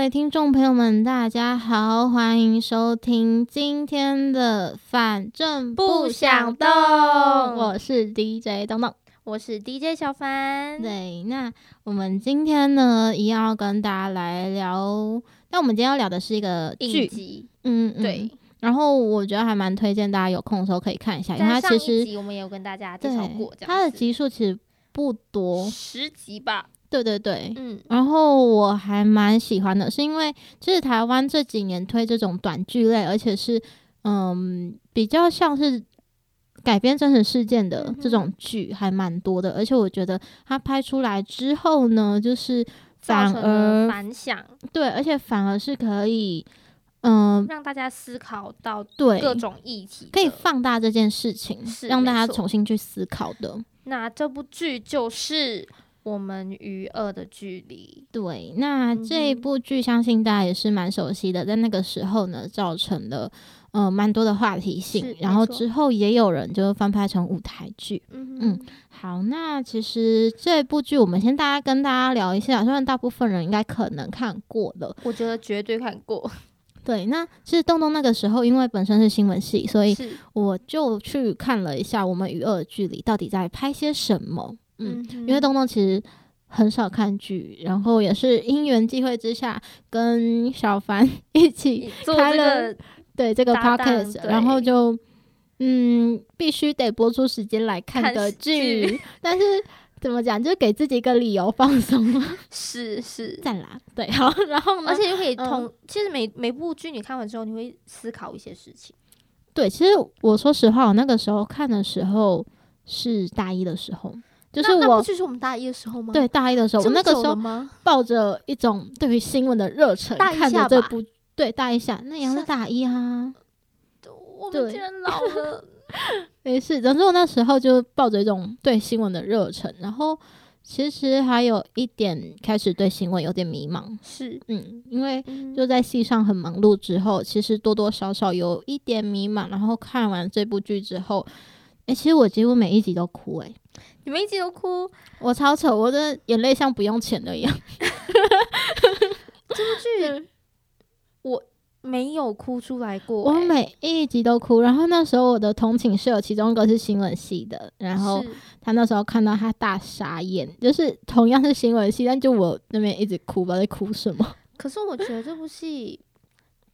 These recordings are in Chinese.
位听众朋友们，大家好，欢迎收听今天的《反正不想动》，我是 DJ 东东，我是 DJ 小凡。对，那我们今天呢，一样要跟大家来聊，那我们今天要聊的是一个剧。集，嗯，对。然后我觉得还蛮推荐大家有空的时候可以看一下，因为它其实我们也有跟大家介绍过，它的集数其实不多，十集吧。对对对，嗯，然后我还蛮喜欢的，是因为其实台湾这几年推这种短剧类，而且是嗯比较像是改编真实事件的这种剧还蛮多的，而且我觉得它拍出来之后呢，就是反而反响，对，而且反而是可以嗯让大家思考到对各种议题，可以放大这件事情，是让大家重新去思考的。那这部剧就是。我们与恶的距离。对，那这一部剧相信大家也是蛮熟悉的，在那个时候呢，造成了呃蛮多的话题性，然后之后也有人就翻拍成舞台剧。嗯嗯，好，那其实这部剧我们先大家跟大家聊一下，虽然大部分人应该可能看过了，我觉得绝对看过。对，那其实东东那个时候因为本身是新闻系，所以我就去看了一下我们与恶的距离到底在拍些什么。嗯，因为东东其实很少看剧，然后也是因缘际会之下跟小凡 一起开了对这个 podcast，然后就嗯必须得播出时间来看的剧，但是怎么讲，就是给自己一个理由放松 是是再来对好，然后而且又可以同其实每每部剧你看完之后，你会思考一些事情。对，其实我说实话，我那个时候看的时候是大一的时候。就是我，就是我们大一的时候吗？对，大一的时候，我那个时候抱着一种对于新闻的热忱，看着这部，对，大一下，那也是大一啊。我们竟然老了，没事。总之我那时候就抱着一种对新闻的热忱，然后其实还有一点开始对新闻有点迷茫。是，嗯，因为就在戏上很忙碌之后，其实多多少少有一点迷茫。然后看完这部剧之后，哎，其实我几乎每一集都哭，哎。你们一直都哭，我超丑，我的眼泪像不用钱的一样。这部剧我没有哭出来过，我每一集都哭。然后那时候我的同寝室有其中一个是新闻系的，然后他那时候看到他大傻眼，就是同样是新闻系，但就我那边一直哭，不知道在哭什么。可是我觉得这部戏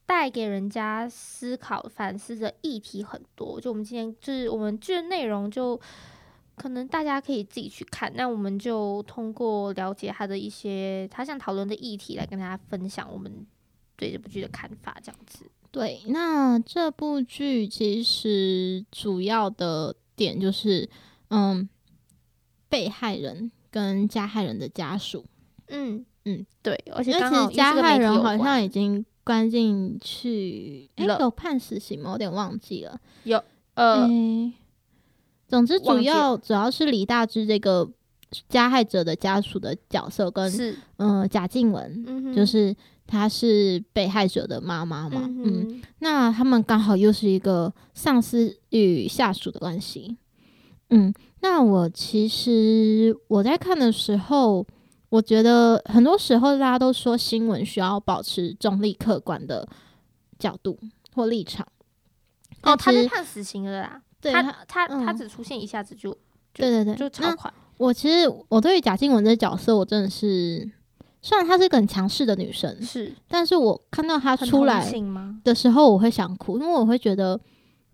带给人家思考反思的议题很多，就我们今天就是我们剧的内容就。可能大家可以自己去看，那我们就通过了解他的一些他想讨论的议题来跟大家分享我们对这部剧的看法，这样子。对，那这部剧其实主要的点就是，嗯，被害人跟加害人的家属。嗯嗯，对，而且其实加害人好像已经关进去，哎，有判死刑吗？有点忘记了。有，呃。总之，主要主要是李大芝这个加害者的家属的角色，跟嗯贾静雯，就是她是被害者的妈妈嘛，嗯，那他们刚好又是一个上司与下属的关系，嗯，那我其实我在看的时候，我觉得很多时候大家都说新闻需要保持中立客观的角度或立场，哦，他是判死刑了啦。他他他只出现一下子就，对对对，就超快。我其实我对于贾静雯这角色，我真的是，虽然她是个很强势的女生，是，但是我看到她出来的时候，我会想哭，因为我会觉得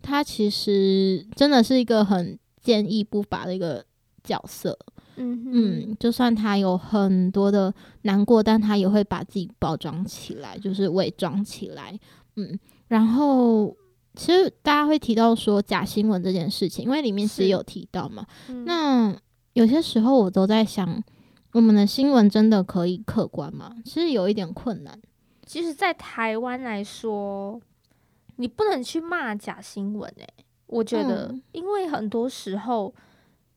她其实真的是一个很坚毅不拔的一个角色。嗯嗯，就算她有很多的难过，但她也会把自己包装起来，就是伪装起来。嗯，然后。其实大家会提到说假新闻这件事情，因为里面是有提到嘛。那有些时候我都在想，我们的新闻真的可以客观吗？其实有一点困难。其实，在台湾来说，你不能去骂假新闻诶。我觉得，因为很多时候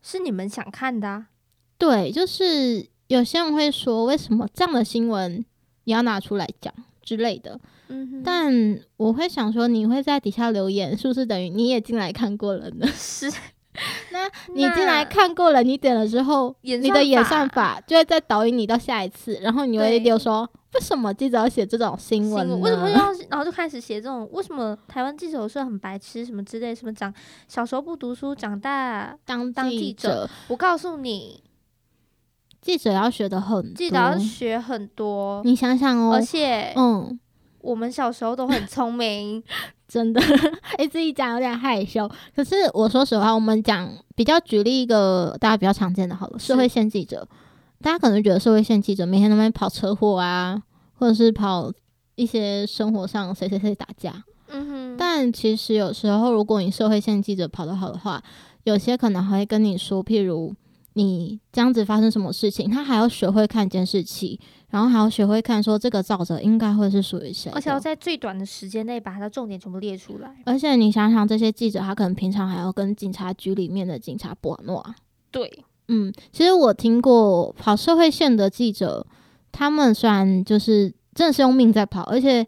是你们想看的。啊对，就是有些人会说，为什么这样的新闻你要拿出来讲之类的。嗯，但我会想说，你会在底下留言，是不是等于你也进来看过了呢？是，那你进来看过了，你点了之后，你的演算法就会再导引你到下一次，然后你会留说，为什么记者要写这种新闻？为什么要？然后就开始写这种，为什么台湾记者有时候很白痴，什么之类，什么长小时候不读书，长大当当记者？我告诉你，记者要学的很，记者要学很多。你想想哦，而且，嗯。我们小时候都很聪明，真的。哎，自己讲有点害羞。可是我说实话，我们讲比较举例一个大家比较常见的，好了，社会线记者。大家可能觉得社会线记者每天那边跑车祸啊，或者是跑一些生活上谁谁谁打架。嗯哼。但其实有时候，如果你社会线记者跑得好的话，有些可能还会跟你说，譬如你这样子发生什么事情，他还要学会看监视器。然后还要学会看，说这个照着应该会是属于谁，而且要在最短的时间内把它的重点全部列出来。而且你想想，这些记者他可能平常还要跟警察局里面的警察搏诺。对，嗯，其实我听过跑社会线的记者，他们虽然就是真的是用命在跑，而且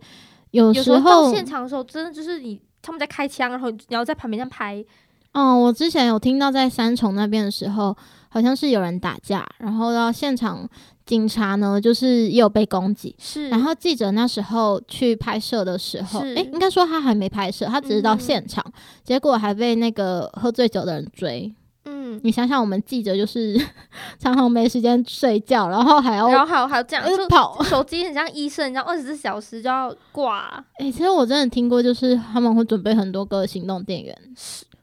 有时候到现场的时候，真的就是你他们在开枪，然后你要在旁边这样拍。哦，我之前有听到在三重那边的时候，好像是有人打架，然后到现场。警察呢，就是也有被攻击，是。然后记者那时候去拍摄的时候，哎，应该说他还没拍摄，他只是到现场，结果还被那个喝醉酒的人追。嗯，你想想，我们记者就是 常常没时间睡觉，然后还要，然后还有还有这样就跑，手机很像医生，你知道，二十四小时就要挂。哎，其实我真的听过，就是他们会准备很多个行动电源。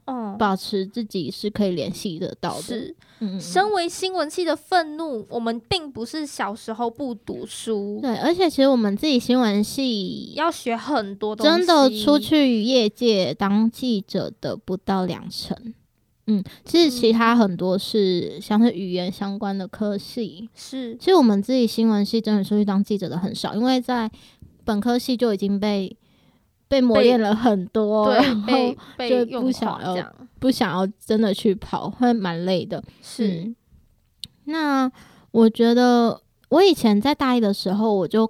是。哦，保持自己是可以联系得到的。是，嗯，身为新闻系的愤怒，我们并不是小时候不读书。对，而且其实我们自己新闻系要学很多东西。真的出去业界当记者的不到两成。嗯，其实其他很多是像是语言相关的科系。是，其实我们自己新闻系真的出去当记者的很少，因为在本科系就已经被。被磨练了很多，然后就不想要不想要真的去跑，会蛮累的。是，那我觉得我以前在大一的时候，我就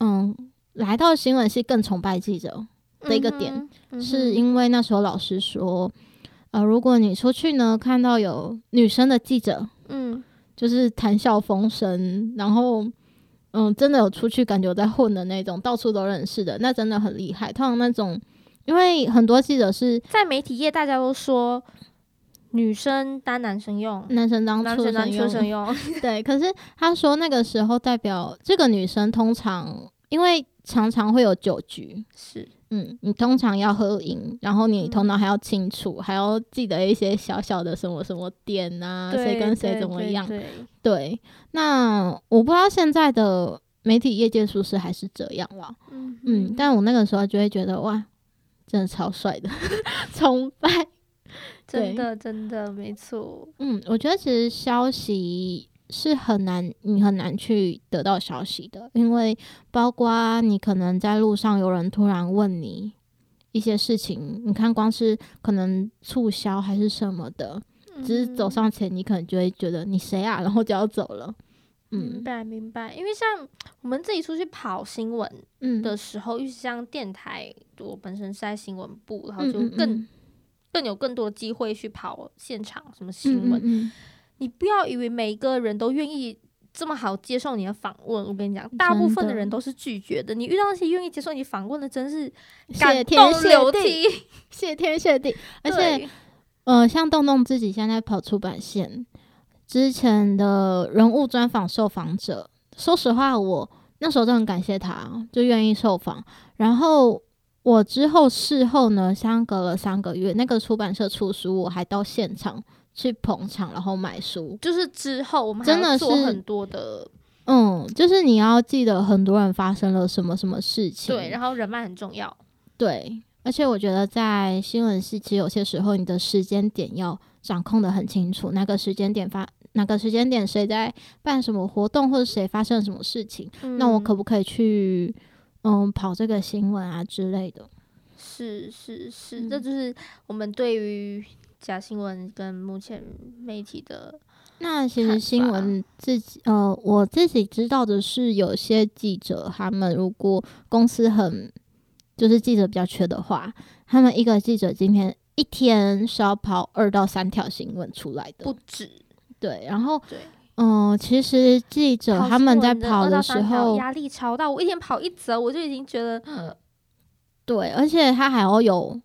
嗯来到新闻系更崇拜记者的一个点，是因为那时候老师说，呃，如果你出去呢，看到有女生的记者，嗯，就是谈笑风生，然后。嗯，真的有出去感觉在混的那种，到处都认识的，那真的很厉害。通常那种，因为很多记者是在媒体业，大家都说女生当男生用，男生当男生当畜生用。对，可是他说那个时候代表这个女生通常，因为常常会有酒局，是。嗯，你通常要喝饮，然后你头脑还要清楚，还要记得一些小小的什么什么点啊，谁跟谁怎么样？对，那我不知道现在的媒体业界是不是还是这样了。嗯嗯，但我那个时候就会觉得哇，真的超帅的，崇拜，真的真的没错。嗯，我觉得其实消息。是很难，你很难去得到消息的，因为包括你可能在路上有人突然问你一些事情，你看光是可能促销还是什么的，只是走上前，你可能就会觉得你谁啊，然后就要走了。明白明白，因为像我们自己出去跑新闻的时候，尤其像电台，我本身是在新闻部，然后就更更有更多机会去跑现场什么新闻。你不要以为每一个人都愿意这么好接受你的访问，我跟你讲，大部分的人都是拒绝的。你遇到那些愿意接受你访问的，真是感动流涕，谢天谢地。而且，呃，像洞洞自己现在跑出版线，之前的人物专访受访者，说实话，我那时候都很感谢他，就愿意受访。然后我之后事后呢，相隔了三个月，那个出版社出书，我还到现场。去捧场，然后买书，就是之后我们真的做很多的，嗯，就是你要记得很多人发生了什么什么事情，对，然后人脉很重要，对，而且我觉得在新闻系，其实有些时候你的时间点要掌控的很清楚，那个时间点发，哪个时间点谁在办什么活动，或者谁发生了什么事情，那我可不可以去，嗯，跑这个新闻啊之类的？是是是，这就是我们对于。假新闻跟目前媒体的那其实新闻自己呃，我自己知道的是，有些记者他们如果公司很就是记者比较缺的话，他们一个记者今天一天是要跑二到三条新闻出来的，不止。对，然后对，嗯，其实记者他们在跑的时候压力超大，我一天跑一则，我就已经觉得，对，而且他还要有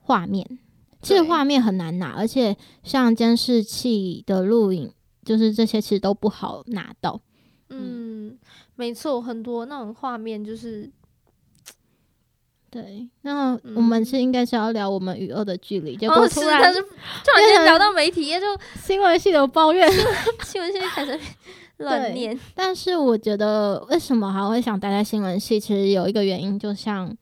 画面，其实画面很难拿，而且像监视器的录影，就是这些其实都不好拿到。嗯，没错，很多那种画面就是。对，那我们是应该是要聊我们与恶的距离，结果突然 突然间聊到媒体，就 新闻系的抱怨，新闻系开始 乱念。但是我觉得，为什么还会想待在新闻系？其实有一个原因，就像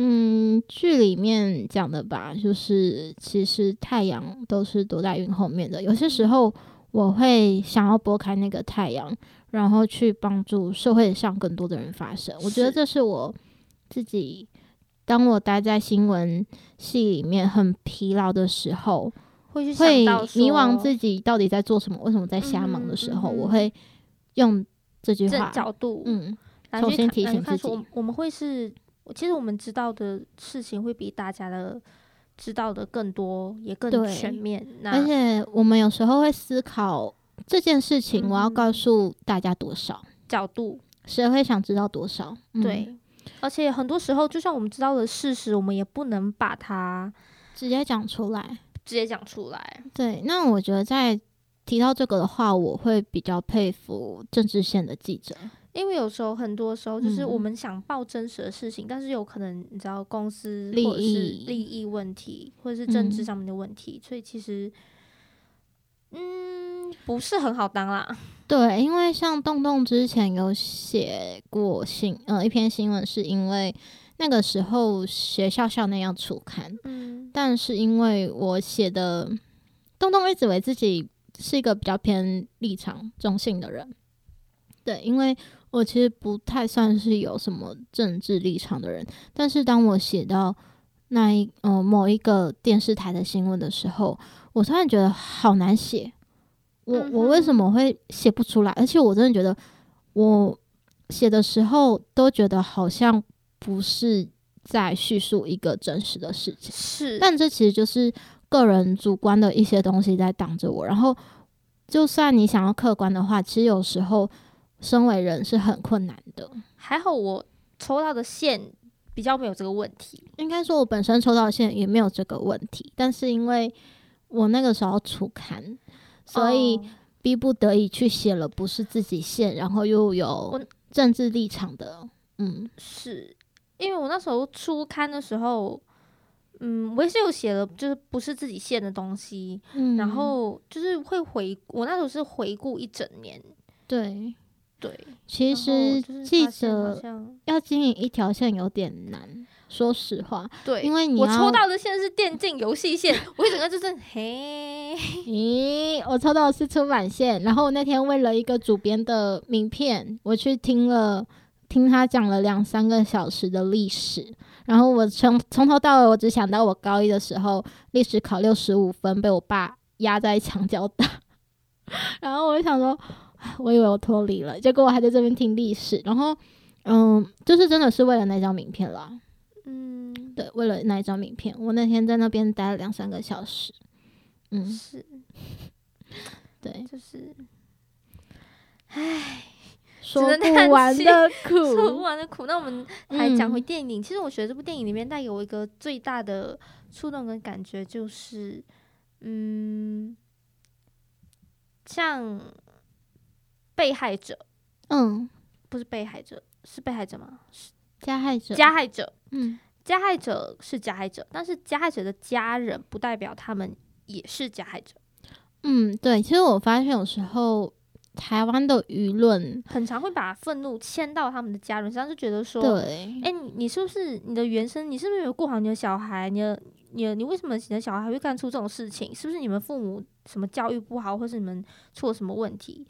嗯剧里面讲的吧，就是其实太阳都是躲在云后面的。有些时候，我会想要拨开那个太阳，然后去帮助社会上更多的人发声。我觉得这是我。自己，当我待在新闻系里面很疲劳的时候，会会迷惘自己到底在做什么，为什么在瞎忙的时候，我会用这句话角度，嗯，重新提醒自己。我们会是，其实我们知道的事情会比大家的知道的更多，也更全面。而且我们有时候会思考这件事情，我要告诉大家多少角度，谁会想知道多少？对。而且很多时候，就算我们知道的事实，我们也不能把它直接讲出来。直接讲出来。对，那我觉得在提到这个的话，我会比较佩服政治线的记者，因为有时候很多时候就是我们想报真实的事情，但是有可能你知道公司利益、利益问题，或者是政治上面的问题，所以其实。嗯，不是很好当啦。对，因为像洞洞之前有写过新，呃，一篇新闻，是因为那个时候学校校内要出刊，嗯，但是因为我写的，洞洞一直为自己是一个比较偏立场中性的人，对，因为我其实不太算是有什么政治立场的人，但是当我写到那一，呃，某一个电视台的新闻的时候。我突然觉得好难写，我我为什么会写不出来？而且我真的觉得，我写的时候都觉得好像不是在叙述一个真实的事情，是，但这其实就是个人主观的一些东西在挡着我。然后，就算你想要客观的话，其实有时候身为人是很困难的。还好我抽到的线比较没有这个问题，应该说我本身抽到的线也没有这个问题，但是因为。我那个时候出刊，所以逼不得已去写了不是自己线，然后又有政治立场的。嗯，是因为我那时候出刊的时候，嗯，我也是有写了，就是不是自己线的东西。嗯，然后就是会回，我那时候是回顾一整年。对对，其实记者要经营一条线有点难。说实话，对，因为你我抽到的线是电竞游戏线，我一整个就是嘿，咦，我抽到的是出版线，然后那天为了一个主编的名片，我去听了听他讲了两三个小时的历史，然后我从从头到尾，我只想到我高一的时候历史考六十五分，被我爸压在墙角打，然后我就想说，我以为我脱离了，结果我还在这边听历史，然后嗯，就是真的是为了那张名片了。嗯，对，为了那一张名片，我那天在那边待了两三个小时。嗯，是，对，就是，唉，说不完的苦，说不完的苦。那我们还讲回电影，其实我觉得这部电影里面带给我一个最大的触动跟感觉，就是，嗯，像被害者，嗯，不是被害者，是被害者吗？是。加害者，加害者，嗯，加害者是加害者，但是加害者的家人不代表他们也是加害者。嗯，对，其实我发现有时候台湾的舆论很常会把愤怒牵到他们的家人身上，就觉得说，对，哎，你你是不是你的原生，你是不是没有顾好你的小孩？你的你你为什么你的小孩会干出这种事情？是不是你们父母什么教育不好，或是你们出了什么问题？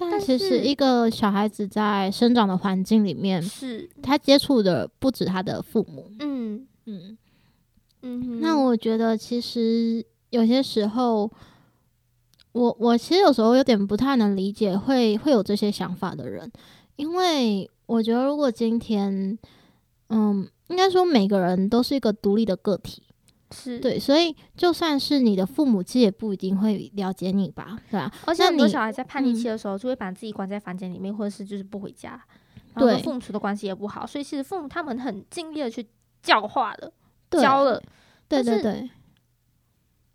但其实，一个小孩子在生长的环境里面，是他接触的不止他的父母。嗯嗯嗯。那我觉得，其实有些时候，我我其实有时候有点不太能理解，会会有这些想法的人，因为我觉得，如果今天，嗯，应该说每个人都是一个独立的个体，是。对，所以就算是你的父母，其实也不一定会了解你吧，对吧？而且很多小孩在叛逆期的时候，就会把自己关在房间里面，或者是就是不回家，对，父母处的关系也不好，所以其实父母他们很尽力的去教化了，教了，对对对。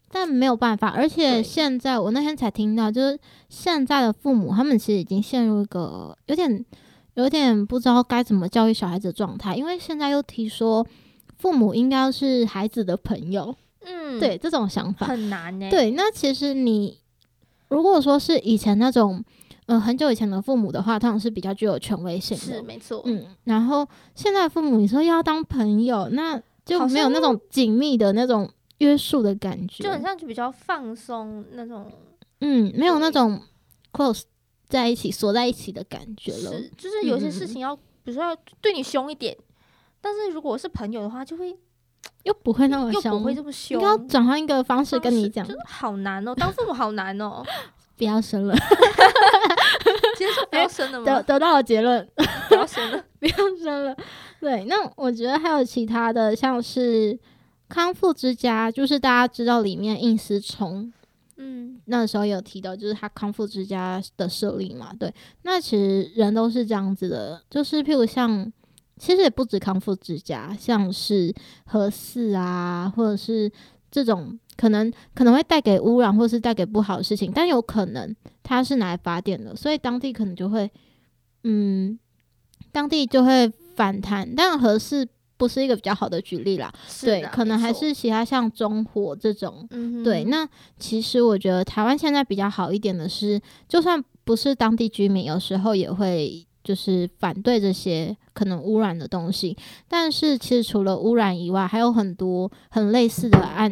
但没有办法，而且现在我那天才听到，就是现在的父母，他们其实已经陷入一个有点、有点不知道该怎么教育小孩子的状态，因为现在又提说父母应该是孩子的朋友，嗯，对这种想法很难呢。对，那其实你如果说是以前那种，呃，很久以前的父母的话，他们是比较具有权威性的，是没错，嗯。然后现在父母，你说要当朋友，那就没有那种紧密的那种。约束的感觉，就很像就比较放松那种，嗯，没有那种 close 在一起锁在一起的感觉了。是，就是有些事情要，比如说要对你凶一点，但是如果是朋友的话，就会 又不会那么又不会这么凶，要转换一个方式跟你讲，好难哦，当父母好难哦，不要生了，接受不要生了吗？得得到了结论，不要生了，不要生了。对，那我觉得还有其他的，像是。康复之家就是大家知道里面应思聪，嗯，那时候有提到就是他康复之家的设立嘛，对，那其实人都是这样子的，就是譬如像，其实也不止康复之家，像是核四啊，或者是这种可能可能会带给污染或是带给不好的事情，但有可能它是拿来发电的，所以当地可能就会，嗯，当地就会反弹，但核四。不是一个比较好的举例啦，对，可能还是其他像中火这种，对。那其实我觉得台湾现在比较好一点的是，就算不是当地居民，有时候也会就是反对这些可能污染的东西。但是其实除了污染以外，还有很多很类似的案。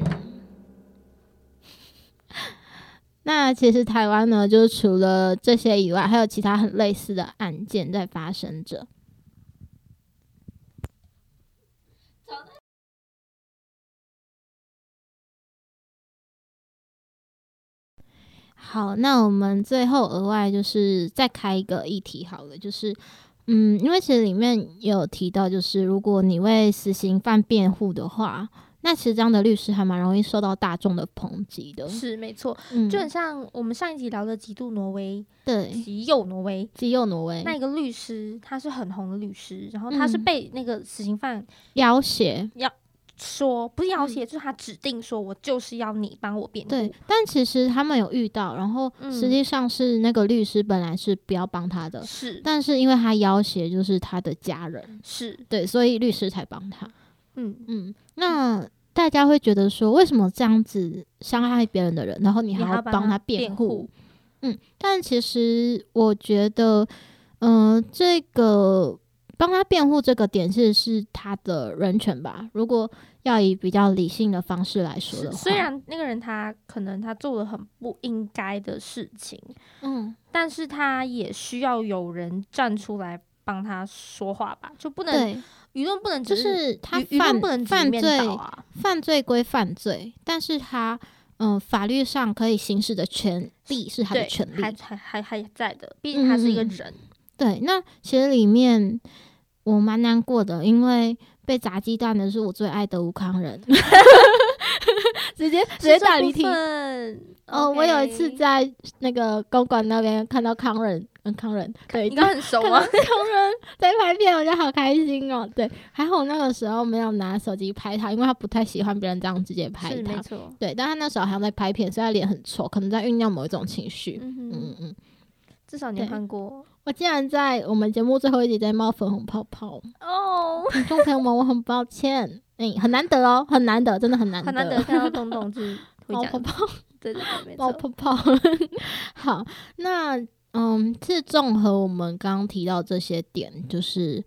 那其实台湾呢，就是除了这些以外，还有其他很类似的案件在发生着。好，那我们最后额外就是再开一个议题好了，就是，嗯，因为其实里面有提到，就是如果你为死刑犯辩护的话，那其实这样的律师还蛮容易受到大众的抨击的。是没错，嗯就很像我们上一集聊的极度挪威，对，极右挪威，极右挪威，那一个律师他是很红的律师，然后他是被那个死刑犯要挟要。说不是要挟，就是他指定说，我就是要你帮我辩护。对，但其实他们有遇到，然后实际上是那个律师本来是不要帮他的，是，但是因为他要挟，就是他的家人，是对，所以律师才帮他。嗯嗯，那大家会觉得说，为什么这样子伤害别人的人，然后你还要帮他辩护？嗯，但其实我觉得，嗯，这个。帮他辩护这个点是是他的人权吧？如果要以比较理性的方式来说的话，虽然那个人他可能他做了很不应该的事情，嗯，但是他也需要有人站出来帮他说话吧？就不能舆论不能就是他犯犯罪啊，犯罪归犯罪，但是他嗯法律上可以行使的权利是他的权利，还还还还在的，毕竟他是一个人。对，那其实里面我蛮难过的，因为被砸鸡蛋的是我最爱的吴康仁，直接直接打离题。哦，我有一次在那个公馆那边看到康仁，嗯康仁，对，应该很熟吗？康仁在拍片，我觉得好开心哦。对，还好那个时候没有拿手机拍他，因为他不太喜欢别人这样直接拍他。对，但他那时候好像在拍片，所以他脸很臭，可能在酝酿某一种情绪。嗯嗯嗯。至少你看过。我竟然在我们节目最后一集在冒粉红泡泡哦，听众朋友们，我很抱歉，哎，很难得哦，很难得，真的很难得，很难得 看到东东是冒泡泡，对对对，冒泡泡。好，那嗯，是综合我们刚刚提到这些点，就是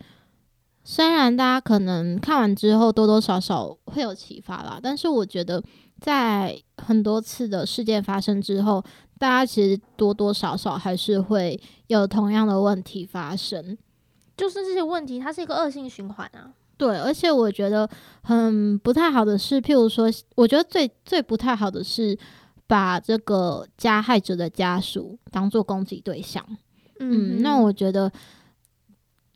虽然大家可能看完之后多多少少会有启发啦，但是我觉得在很多次的事件发生之后。大家其实多多少少还是会有同样的问题发生，就是这些问题，它是一个恶性循环啊。对，而且我觉得很不太好的是，譬如说，我觉得最最不太好的是把这个加害者的家属当做攻击对象。嗯，那我觉得，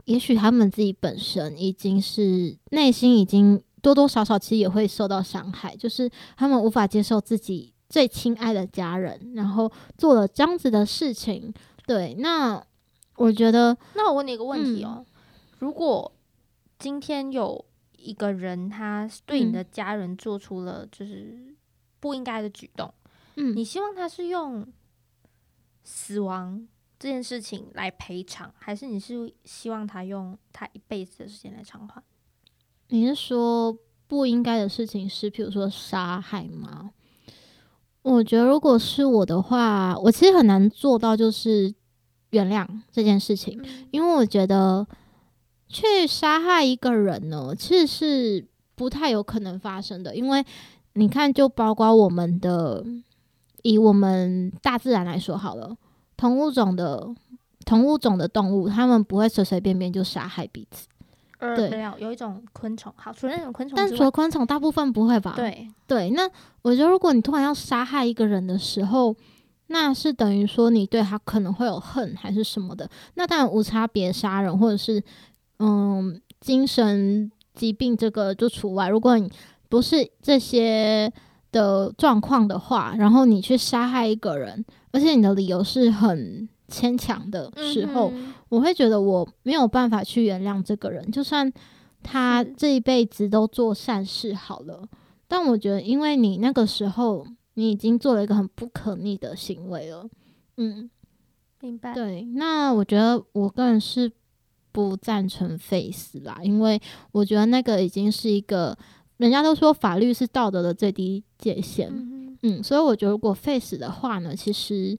也许他们自己本身已经是内心已经多多少少其实也会受到伤害，就是他们无法接受自己最亲爱的家人，然后做了这样子的事情。对，那我觉得，那我问你一个问题哦，如果今天有一个人他对你的家人做出了就是不应该的举动，嗯，你希望他是用死亡这件事情来赔偿，还是你是希望他用他一辈子的时间来偿还？你是说不应该的事情是，比如说杀害吗？我觉得如果是我的话，我其实很难做到就是原谅这件事情，因为我觉得去杀害一个人呢，其实是不太有可能发生的。因为你看，就包括我们的，以我们大自然来说好了，同物种的同物种的动物，他们不会随随便便就杀害彼此。对，有有一种昆虫，好，除了那种昆虫，但除了昆虫，大部分不会吧？对对，那我觉得，如果你突然要杀害一个人的时候，那是等于说你对他可能会有恨还是什么的，那当然无差别杀人或者是嗯精神疾病这个就除外。如果你不是这些的状况的话，然后你去杀害一个人，而且你的理由是很。牵强的时候，我会觉得我没有办法去原谅这个人，就算他这一辈子都做善事好了。但我觉得，因为你那个时候你已经做了一个很不可逆的行为了，嗯，明白。对，那我觉得我个人是不赞成 face 啦，因为我觉得那个已经是一个人家都说法律是道德的最低界限，嗯，所以我觉得如果 face 的话呢，其实。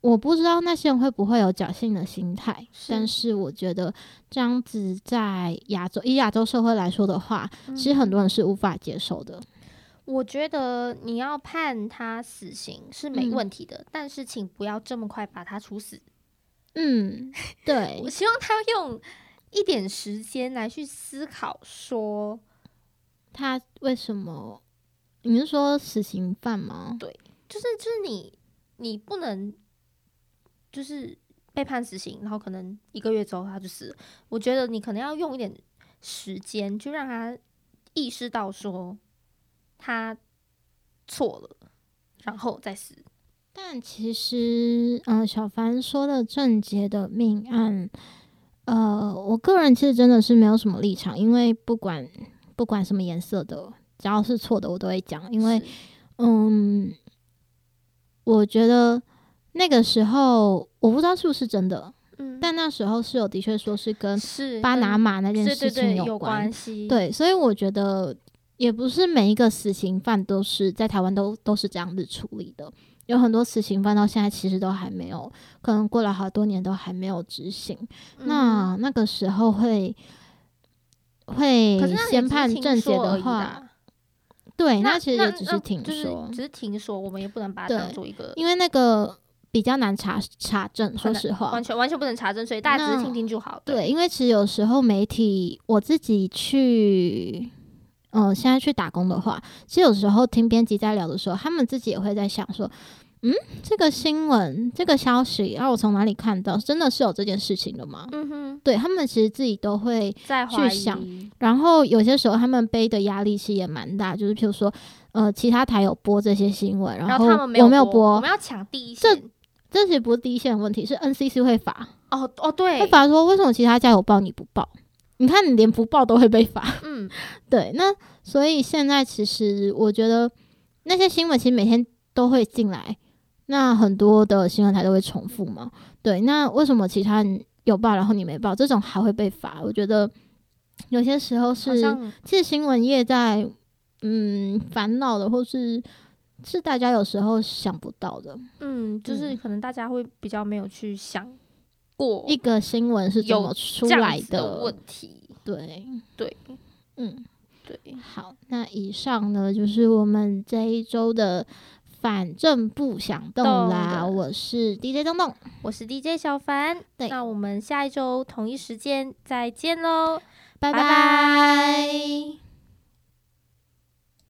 我不知道那些人会不会有侥幸的心态，但是我觉得这样子在亚洲以亚洲社会来说的话，其实很多人是无法接受的。我觉得你要判他死刑是没问题的，但是请不要这么快把他处死。嗯，对，我希望他用一点时间来去思考，说他为什么？你是说死刑犯吗？对，就是就是你，你不能。就是被判死刑，然后可能一个月之后他就死了。我觉得你可能要用一点时间，就让他意识到说他错了，然后再死。但其实，嗯，小凡说的郑杰的命案，呃，我个人其实真的是没有什么立场，因为不管不管什么颜色的，只要是错的，我都会讲。因为，嗯，我觉得。那个时候我不知道是不是真的，嗯，但那时候是有的确说是跟巴拿马那件事情有关系，对，所以我觉得也不是每一个死刑犯都是在台湾都都是这样子处理的，有很多死刑犯到现在其实都还没有，可能过了好多年都还没有执行。那那个时候会会先判正解的话，对，那其实也只是听说，只是听说，我们也不能把它当做一个，因为那个。比较难查查证，说实话，完全完全不能查证，所以大家只是听听就好。对，因为其实有时候媒体，我自己去，嗯，现在去打工的话，其实有时候听编辑在聊的时候，他们自己也会在想说，嗯，这个新闻，这个消息，然后我从哪里看到，真的是有这件事情的吗？嗯哼，对他们其实自己都会去想，然后有些时候他们背的压力其实也蛮大，就是譬如说，呃，其他台有播这些新闻，然后他们没有播，我们要抢第一线。这其实不是第一线的问题，是 NCC 会罚。哦哦，对，会罚说为什么其他家有报你不报？你看你连不报都会被罚。嗯，对。那所以现在其实我觉得那些新闻其实每天都会进来，那很多的新闻台都会重复嘛。对，那为什么其他人有报，然后你没报，这种还会被罚？我觉得有些时候是其实新闻业在嗯烦恼的，或是。是大家有时候想不到的，嗯，就是可能大家会比较没有去想过一个新闻是怎么出来的问题，对。对，嗯对，好，那以上呢就是我们这一周的反正不想动啦，我是 DJ 东东，我是 DJ 小凡，对，那我们下一周同一时间再见喽，拜。拜。